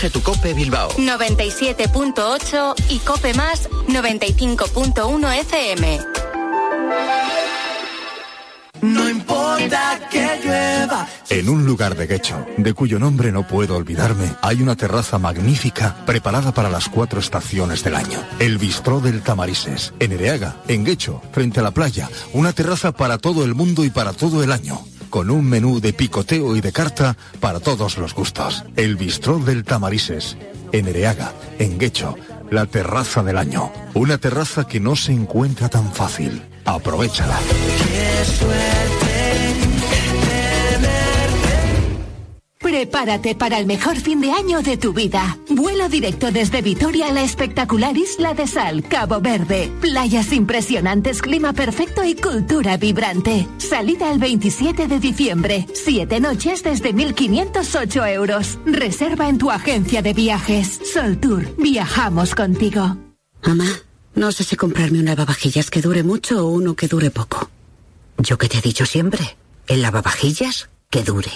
Elige tu Cope Bilbao. 97.8 y Cope Más 95.1 FM. No importa que llueva. En un lugar de Guecho, de cuyo nombre no puedo olvidarme, hay una terraza magnífica preparada para las cuatro estaciones del año. El Bistró del Tamarises, en Ereaga, en Guecho, frente a la playa. Una terraza para todo el mundo y para todo el año. Con un menú de picoteo y de carta para todos los gustos. El Bistró del Tamarises, en Ereaga, en Guecho, la terraza del año. Una terraza que no se encuentra tan fácil. Aprovechala. Prepárate para el mejor fin de año de tu vida. Vuelo directo desde Vitoria a la espectacular Isla de Sal, Cabo Verde. Playas impresionantes, clima perfecto y cultura vibrante. Salida el 27 de diciembre. Siete noches desde 1.508 euros. Reserva en tu agencia de viajes. Sol Tour. Viajamos contigo. Mamá, no sé si comprarme un lavavajillas que dure mucho o uno que dure poco. Yo que te he dicho siempre, el lavavajillas que dure.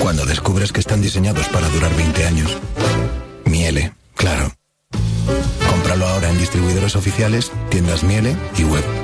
Cuando descubres que están diseñados para durar 20 años. Miele, claro. Cómpralo ahora en distribuidores oficiales, tiendas Miele y web.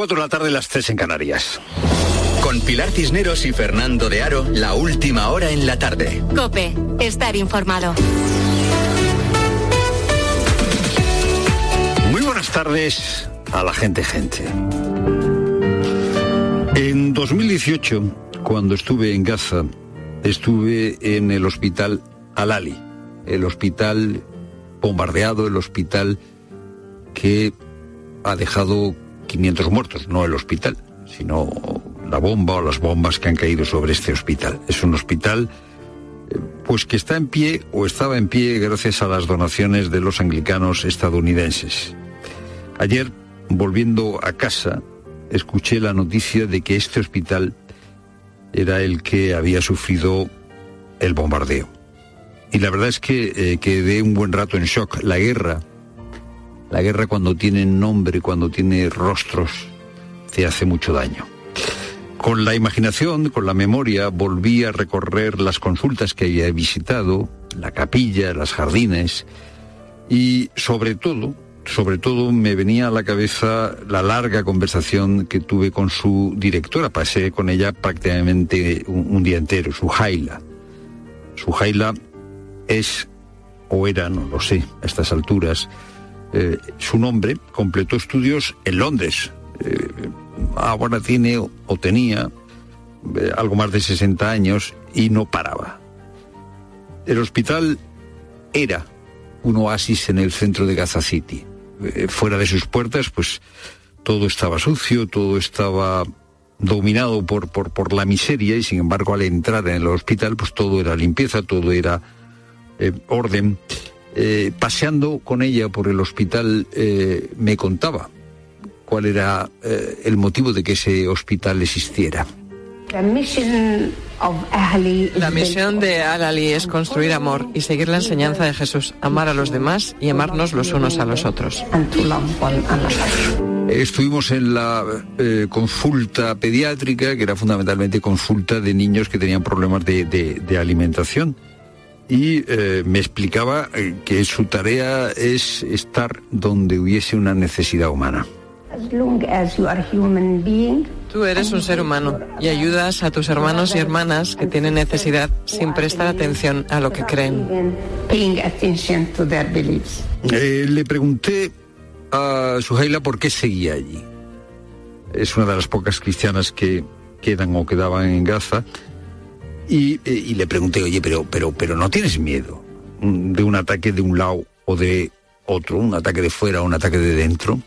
4 de la tarde, las 3 en Canarias. Con Pilar Cisneros y Fernando de Aro, la última hora en la tarde. Cope, estar informado. Muy buenas tardes a la gente, gente. En 2018, cuando estuve en Gaza, estuve en el hospital Al-Ali, el hospital bombardeado, el hospital que ha dejado 500 muertos, no el hospital, sino la bomba o las bombas que han caído sobre este hospital. Es un hospital eh, pues que está en pie o estaba en pie gracias a las donaciones de los anglicanos estadounidenses. Ayer, volviendo a casa, escuché la noticia de que este hospital era el que había sufrido el bombardeo. Y la verdad es que eh, quedé un buen rato en shock. La guerra la guerra cuando tiene nombre, cuando tiene rostros, te hace mucho daño. Con la imaginación, con la memoria, volví a recorrer las consultas que había visitado, la capilla, las jardines, y sobre todo, sobre todo me venía a la cabeza la larga conversación que tuve con su directora. Pasé con ella prácticamente un, día entero, su Jaila. Su Jaila es, o era, no lo sé, a estas alturas, eh, su nombre, completó estudios en Londres. Eh, ahora tiene o tenía eh, algo más de 60 años y no paraba. El hospital era un oasis en el centro de Gaza City. fuera de sus puertas, pues todo estaba sucio, todo estaba dominado por, por, por, la miseria y sin embargo al entrar en el hospital pues todo era limpieza, todo era orden. Eh, paseando con ella por el hospital, eh, me contaba cuál era eh, el motivo de que ese hospital existiera. La misión de Al-Ali es construir amor y seguir la enseñanza de Jesús, amar a los demás y amarnos los unos a los otros. Estuvimos en la consulta pediátrica, que era fundamentalmente consulta de niños que tenían problemas de alimentación y eh, me explicaba eh, que su tarea es estar donde hubiese una necesidad humana. Tú eres un ser humano y ayudas a tus hermanos y hermanas que tienen necesidad sin prestar atención a lo que creen. Eh, le pregunté a Suhaila por qué seguía allí. Es una de las pocas cristianas que quedan o quedaban en Gaza eh, y, le pregunté, oye, pero, pero, pero no tienes miedo de un ataque de un lado o de otro, un ataque de fuera o un ataque de dentro.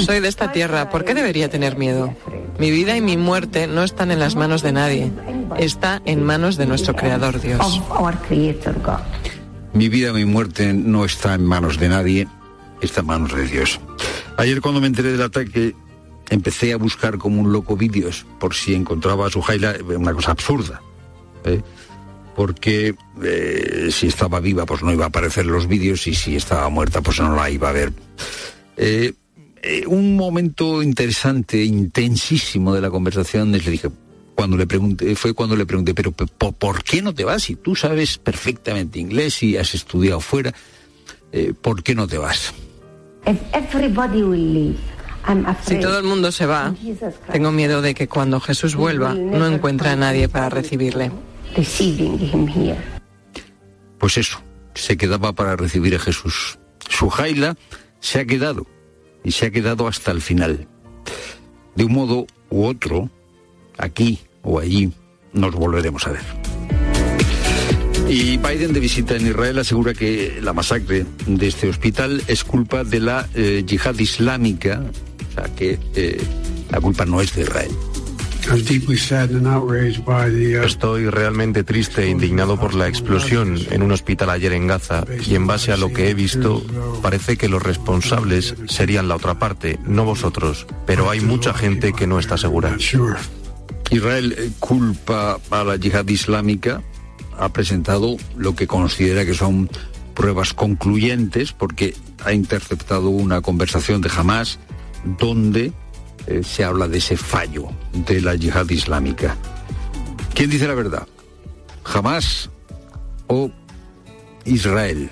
Soy de esta tierra, ¿por qué debería tener miedo? Mi vida y mi muerte no están en las manos de nadie, está en manos de nuestro Creador Dios. Mi vida y mi muerte no está en manos de nadie, está en manos de Dios. Ayer cuando me enteré del ataque empecé a buscar como un loco vídeos por si encontraba a su Jaila, una cosa absurda. ¿eh? Porque eh, si estaba viva, pues no iba a aparecer los vídeos y si estaba muerta, pues no la iba a ver. Eh, un momento interesante, intensísimo de la conversación, le dije, cuando le pregunté, fue cuando le pregunté, pero ¿por, qué no te vas? Si tú sabes perfectamente inglés y has estudiado fuera, ¿por qué no te vas? Si todo el mundo se va, tengo miedo de que cuando Jesús vuelva no encuentre a nadie para recibirle. Pues eso, se quedaba para recibir a Jesús. Su jaila se ha quedado y se ha quedado hasta el final. De un modo u otro, aquí o allí, nos volveremos a ver. Y Biden de visita en Israel asegura que la masacre de este hospital es culpa de la eh, yihad islámica, sea que eh, la culpa no es de Israel. Estoy realmente triste e indignado por la explosión en un hospital ayer en Gaza y en base a lo que he visto, parece que los responsables serían la otra parte, no vosotros, pero hay mucha gente que no está segura. Israel eh, culpa a la yihad islámica, ha presentado lo que considera que son pruebas concluyentes porque ha interceptado una conversación de Hamas donde eh, se habla de ese fallo de la yihad islámica. ¿Quién dice la verdad? ¿Hamas o Israel?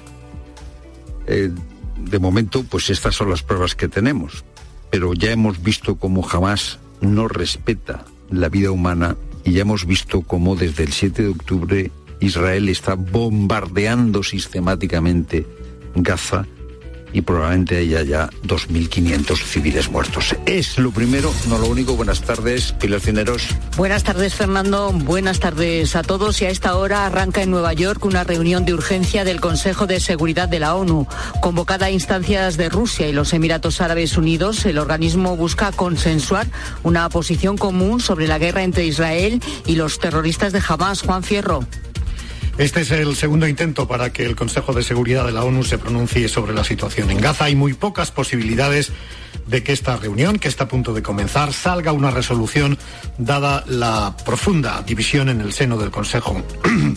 Eh, de momento, pues estas son las pruebas que tenemos, pero ya hemos visto cómo Hamas no respeta la vida humana y ya hemos visto cómo desde el 7 de octubre Israel está bombardeando sistemáticamente Gaza y probablemente haya ya 2.500 civiles muertos. Es lo primero, no lo único. Buenas tardes, Pilar Cineros. Buenas tardes, Fernando. Buenas tardes a todos. Y a esta hora arranca en Nueva York una reunión de urgencia del Consejo de Seguridad de la ONU. Convocada a instancias de Rusia y los Emiratos Árabes Unidos, el organismo busca consensuar una posición común sobre la guerra entre Israel y los terroristas de Hamas. Juan Fierro. Este es el segundo intento para que el Consejo de Seguridad de la ONU se pronuncie sobre la situación en Gaza. Hay muy pocas posibilidades de que esta reunión, que está a punto de comenzar, salga una resolución dada la profunda división en el seno del Consejo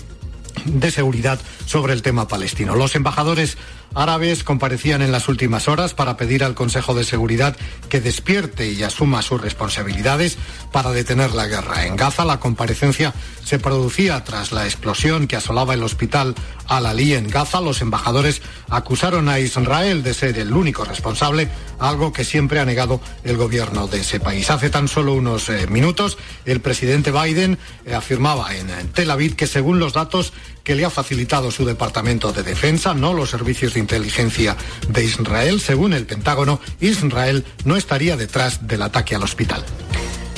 [CLEARS THROAT] de Seguridad sobre el tema palestino. Los embajadores árabes comparecían en las últimas horas para pedir al Consejo de Seguridad que despierte y asuma sus responsabilidades para detener la guerra. En Gaza la comparecencia se producía tras la explosión que asolaba el hospital Al-Ali en Gaza. Los embajadores acusaron a Israel de ser el único responsable, algo que siempre ha negado el gobierno de ese país. Hace tan solo unos eh, minutos el presidente Biden eh, afirmaba en, en Tel Aviv que según los datos que le ha facilitado su Departamento de Defensa, no los servicios de inteligencia de Israel. Según el Pentágono, Israel no estaría detrás del ataque al hospital.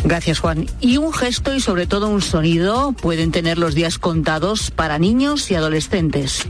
Gracias, Juan. Y un gesto y sobre todo un sonido pueden tener los días contados para niños y adolescentes.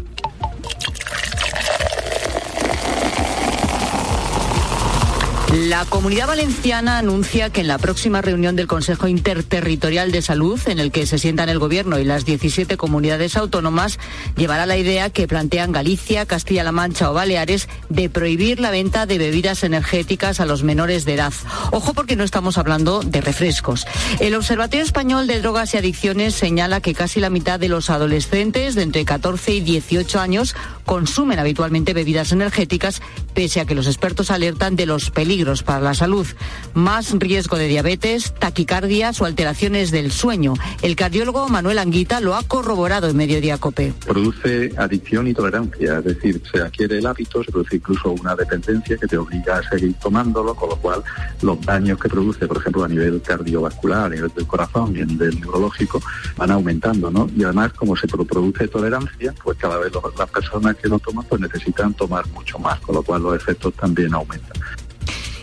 La Comunidad Valenciana anuncia que en la próxima reunión del Consejo Interterritorial de Salud, en el que se sientan el Gobierno y las 17 comunidades autónomas, llevará la idea que plantean Galicia, Castilla-La Mancha o Baleares de prohibir la venta de bebidas energéticas a los menores de edad. Ojo porque no estamos hablando de refrescos. El Observatorio Español de Drogas y Adicciones señala que casi la mitad de los adolescentes de entre 14 y 18 años consumen habitualmente bebidas energéticas, pese a que los expertos alertan de los peligros para la salud, más riesgo de diabetes, taquicardias o alteraciones del sueño. El cardiólogo Manuel Anguita lo ha corroborado en Mediodía Cope. Produce adicción y tolerancia, es decir, se adquiere el hábito, se produce incluso una dependencia que te obliga a seguir tomándolo, con lo cual los daños que produce, por ejemplo, a nivel cardiovascular, a nivel del corazón y en del neurológico, van aumentando, ¿no? Y además, como se produce tolerancia, pues cada vez las personas que lo toman pues necesitan tomar mucho más, con lo cual los efectos también aumentan.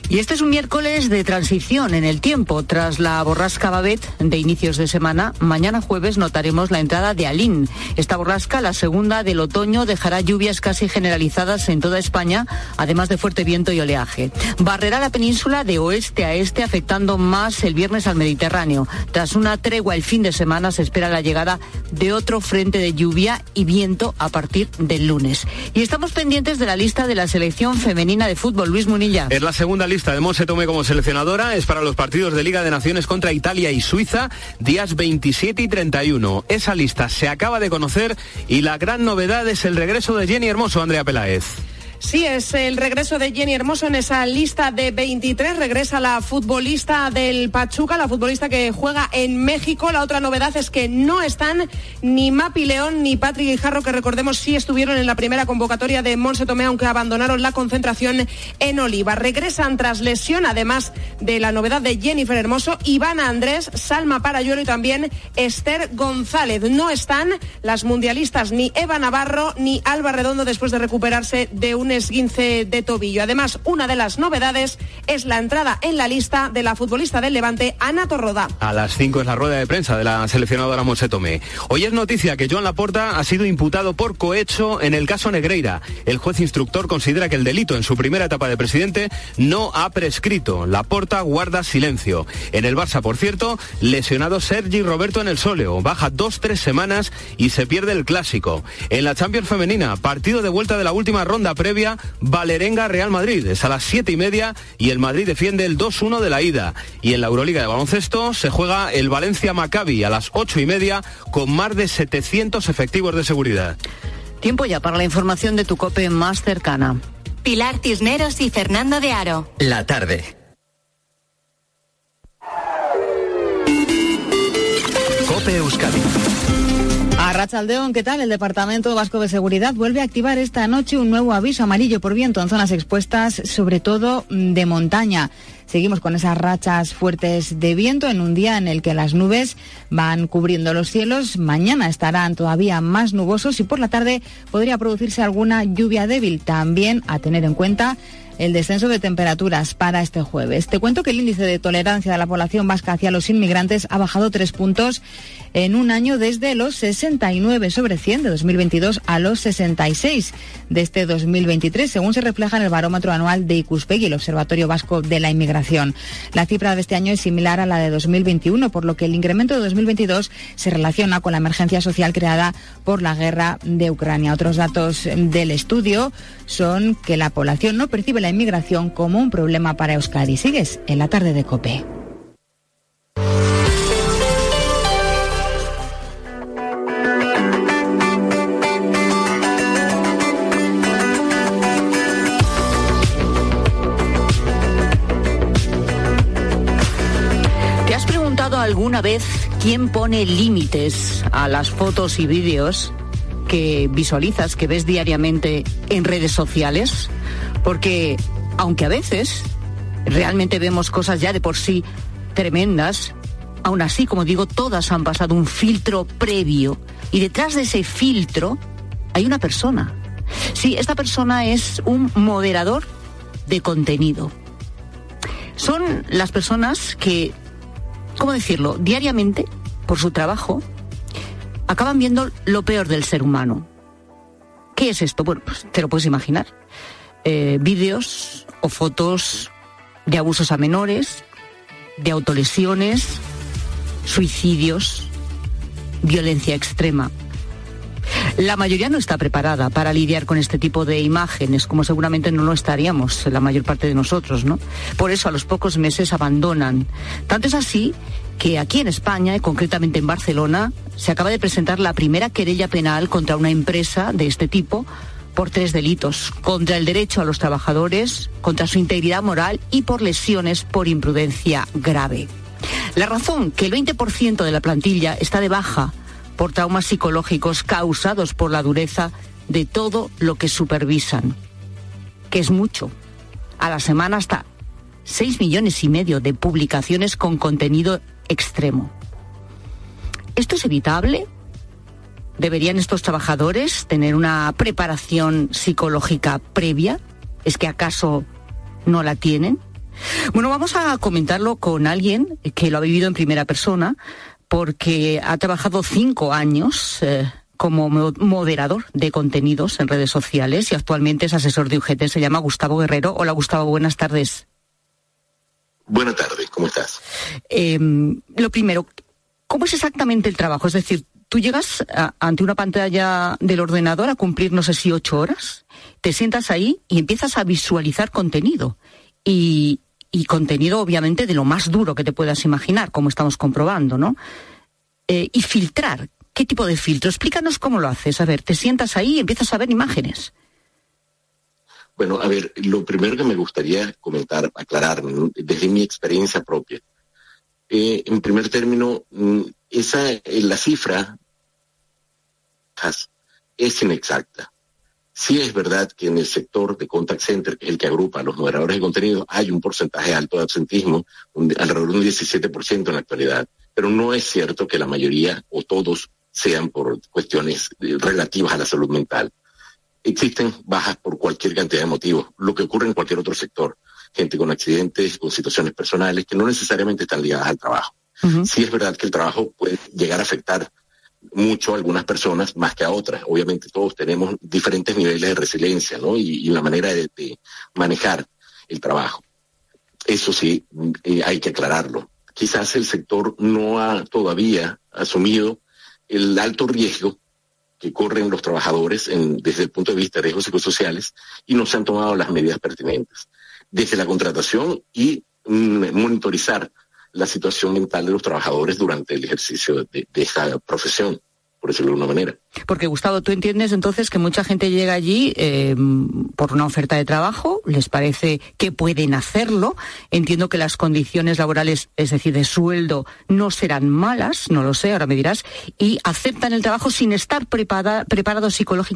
Y este es un miércoles de transición en el tiempo. Tras la borrasca Babet de inicios de semana, mañana jueves notaremos la entrada de Alín. Esta borrasca, la segunda del otoño, dejará lluvias casi generalizadas en toda España, además de fuerte viento y oleaje. Barrerá la península de oeste a este, afectando más el viernes al Mediterráneo. Tras una tregua el fin de semana, se espera la llegada de otro frente de lluvia y viento a partir del lunes. Y estamos pendientes de la lista de la selección femenina de fútbol. Luis Munilla. Es la segunda de Monse Tome como seleccionadora. Es para los partidos de Liga de Naciones contra Italia y Suiza, días 27 y 31. Esa lista se acaba de conocer y la gran novedad es el regreso de Jenny Hermoso, Andrea Peláez. Sí, es el regreso de Jenny Hermoso en esa lista de 23. Regresa la futbolista del Pachuca, la futbolista que juega en México. La otra novedad es que no están ni Mapi León ni Patrick Guijarro, que recordemos sí estuvieron en la primera convocatoria de Monse Tomé, aunque abandonaron la concentración en Oliva. Regresan tras lesión, además de la novedad de Jennifer Hermoso, Ivana Andrés, Salma Parayuelo y también Esther González. No están las mundialistas ni Eva Navarro ni Alba Redondo después de recuperarse de un un esguince de tobillo. Además, una de las novedades es la entrada en la lista de la futbolista del Levante, Ana Torroda. A las 5 es la rueda de prensa de la seleccionadora Monse Tomé. Hoy es noticia que Joan Laporta ha sido imputado por cohecho en el caso Negreira. El juez instructor considera que el delito en su primera etapa de presidente no ha prescrito. Laporta guarda silencio. En el Barça, por cierto, lesionado Sergi Roberto en el sóleo. Baja dos, tres semanas y se pierde el clásico. En la Champions Femenina, partido de vuelta de la última ronda previa, Valerenga Real Madrid. Es a las siete y media y el Madrid defiende el 2-1 de la ida. Y en la Euroliga de baloncesto se juega el Valencia Maccabi a las ocho y media con más de 700 efectivos de seguridad. Tiempo ya para la información de tu COPE más cercana. Pilar Tisneros y Fernando de Aro. La tarde. Cope Euskadi. A Rachaldeón, ¿qué tal? El Departamento Vasco de Seguridad vuelve a activar esta noche un nuevo aviso amarillo por viento en zonas expuestas, sobre todo de montaña. Seguimos con esas rachas fuertes de viento en un día en el que las nubes van cubriendo los cielos. Mañana estarán todavía más nubosos y por la tarde podría producirse alguna lluvia débil. También a tener en cuenta el descenso de temperaturas para este jueves. Te cuento que el índice de tolerancia de la población vasca hacia los inmigrantes ha bajado tres puntos en un año desde los 69 sobre 100 de 2022 a los 66 de este 2023, según se refleja en el barómetro anual de Icuspegui, el Observatorio Vasco de la Inmigración. La cifra de este año es similar a la de 2021, por lo que el incremento de 2022 se relaciona con la emergencia social creada por la guerra de Ucrania. Otros datos del estudio son que la población no percibe la inmigración como un problema para Euskadi. Sigues en la tarde de COPE. Alguna vez quién pone límites a las fotos y vídeos que visualizas, que ves diariamente en redes sociales? Porque aunque a veces realmente vemos cosas ya de por sí tremendas, aún así, como digo, todas han pasado un filtro previo y detrás de ese filtro hay una persona. Sí, esta persona es un moderador de contenido. Son las personas que, ¿cómo decirlo?, diariamente, por su trabajo, acaban viendo lo peor del ser humano. ¿Qué es esto? Bueno, pues te lo puedes imaginar. Eh, vídeos o fotos de abusos a menores, de autolesiones, suicidios, violencia extrema. La mayoría no está preparada para lidiar con este tipo de imágenes, como seguramente no lo estaríamos la mayor parte de nosotros, ¿no? Por eso a los pocos meses abandonan. Tanto es así que aquí en España, y concretamente en Barcelona, se acaba de presentar la primera querella penal contra una empresa de este tipo por tres delitos, contra el derecho a los trabajadores, contra su integridad moral y por lesiones por imprudencia grave. La razón que el 20% de la plantilla está de baja por traumas psicológicos causados por la dureza de todo lo que supervisan, que es mucho. A la semana hasta 6 millones y medio de publicaciones con contenido extremo. ¿Esto es evitable? ¿Deberían estos trabajadores tener una preparación psicológica previa? ¿Es que acaso no la tienen? Bueno, vamos a comentarlo con alguien que lo ha vivido en primera persona, porque ha trabajado cinco años eh, como moderador de contenidos en redes sociales y actualmente es asesor de UGT. Se llama Gustavo Guerrero. Hola Gustavo, buenas tardes. Buenas tardes, ¿cómo estás? Em, lo primero, ¿cómo es exactamente el trabajo? Es decir, tú llegas ante una pantalla del ordenador a cumplir no sé si ocho horas, te sientas ahí y empiezas a visualizar contenido. Y, y contenido obviamente de lo más duro que te puedas imaginar, como estamos comprobando, ¿no? Eh, y filtrar. ¿Qué tipo de filtro? Explícanos cómo lo haces. A ver, te sientas ahí y empiezas a ver imágenes. Bueno, a ver, lo primero que me gustaría comentar, aclarar, desde mi experiencia propia. Eh, en primer término, mm, esa, eh, la cifra es inexacta. Sí es verdad que en el sector de contact center, que es el que agrupa a los moderadores de contenido, hay un porcentaje alto de absentismo, alrededor de un 17% en la actualidad, pero no es cierto que la mayoría o todos sean por cuestiones eh, relativas a la salud mental. existen bajas por cualquier cantidad de motivos, lo que ocurre en cualquier otro sector. Gente con accidentes, con situaciones personales que no necesariamente están ligadas al trabajo. Sí es verdad que el trabajo puede llegar a afectar mucho a algunas personas más que a otras. Obviamente todos tenemos diferentes niveles de resiliencia, ¿no? Y, la manera de, manejar el trabajo. Eso sí, eh, hay que aclararlo. Quizás el sector no ha todavía asumido el alto riesgo que corren los trabajadores desde el punto de vista de riesgos psicosociales y no se han tomado las medidas pertinentes. Desde la contratación y mm, monitorizar la situación mental de los trabajadores durante el ejercicio de, de esta profesión por decirlo de una manera. Porque Gustavo, tú entiendes entonces que mucha gente llega allí eh, por una oferta de trabajo, les parece que pueden hacerlo, entiendo que las condiciones laborales, es decir, de sueldo, no serán malas, no lo sé, ahora me dirás, y aceptan el trabajo sin estar preparados psicológicamente